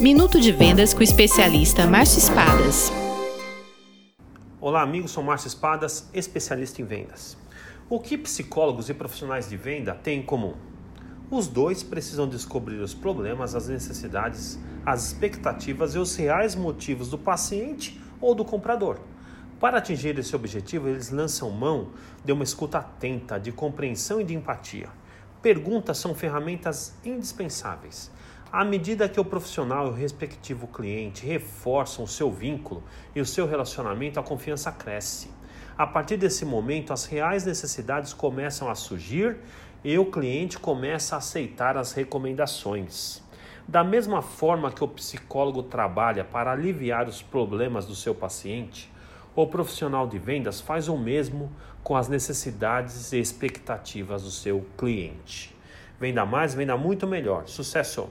Minuto de Vendas com o especialista Márcio Espadas. Olá, amigos, sou Márcio Espadas, especialista em vendas. O que psicólogos e profissionais de venda têm em comum? Os dois precisam descobrir os problemas, as necessidades, as expectativas e os reais motivos do paciente ou do comprador. Para atingir esse objetivo, eles lançam mão de uma escuta atenta, de compreensão e de empatia. Perguntas são ferramentas indispensáveis. À medida que o profissional e o respectivo cliente reforçam o seu vínculo e o seu relacionamento, a confiança cresce. A partir desse momento, as reais necessidades começam a surgir e o cliente começa a aceitar as recomendações. Da mesma forma que o psicólogo trabalha para aliviar os problemas do seu paciente, o profissional de vendas faz o mesmo com as necessidades e expectativas do seu cliente. Venda mais, venda muito melhor. Sucesso!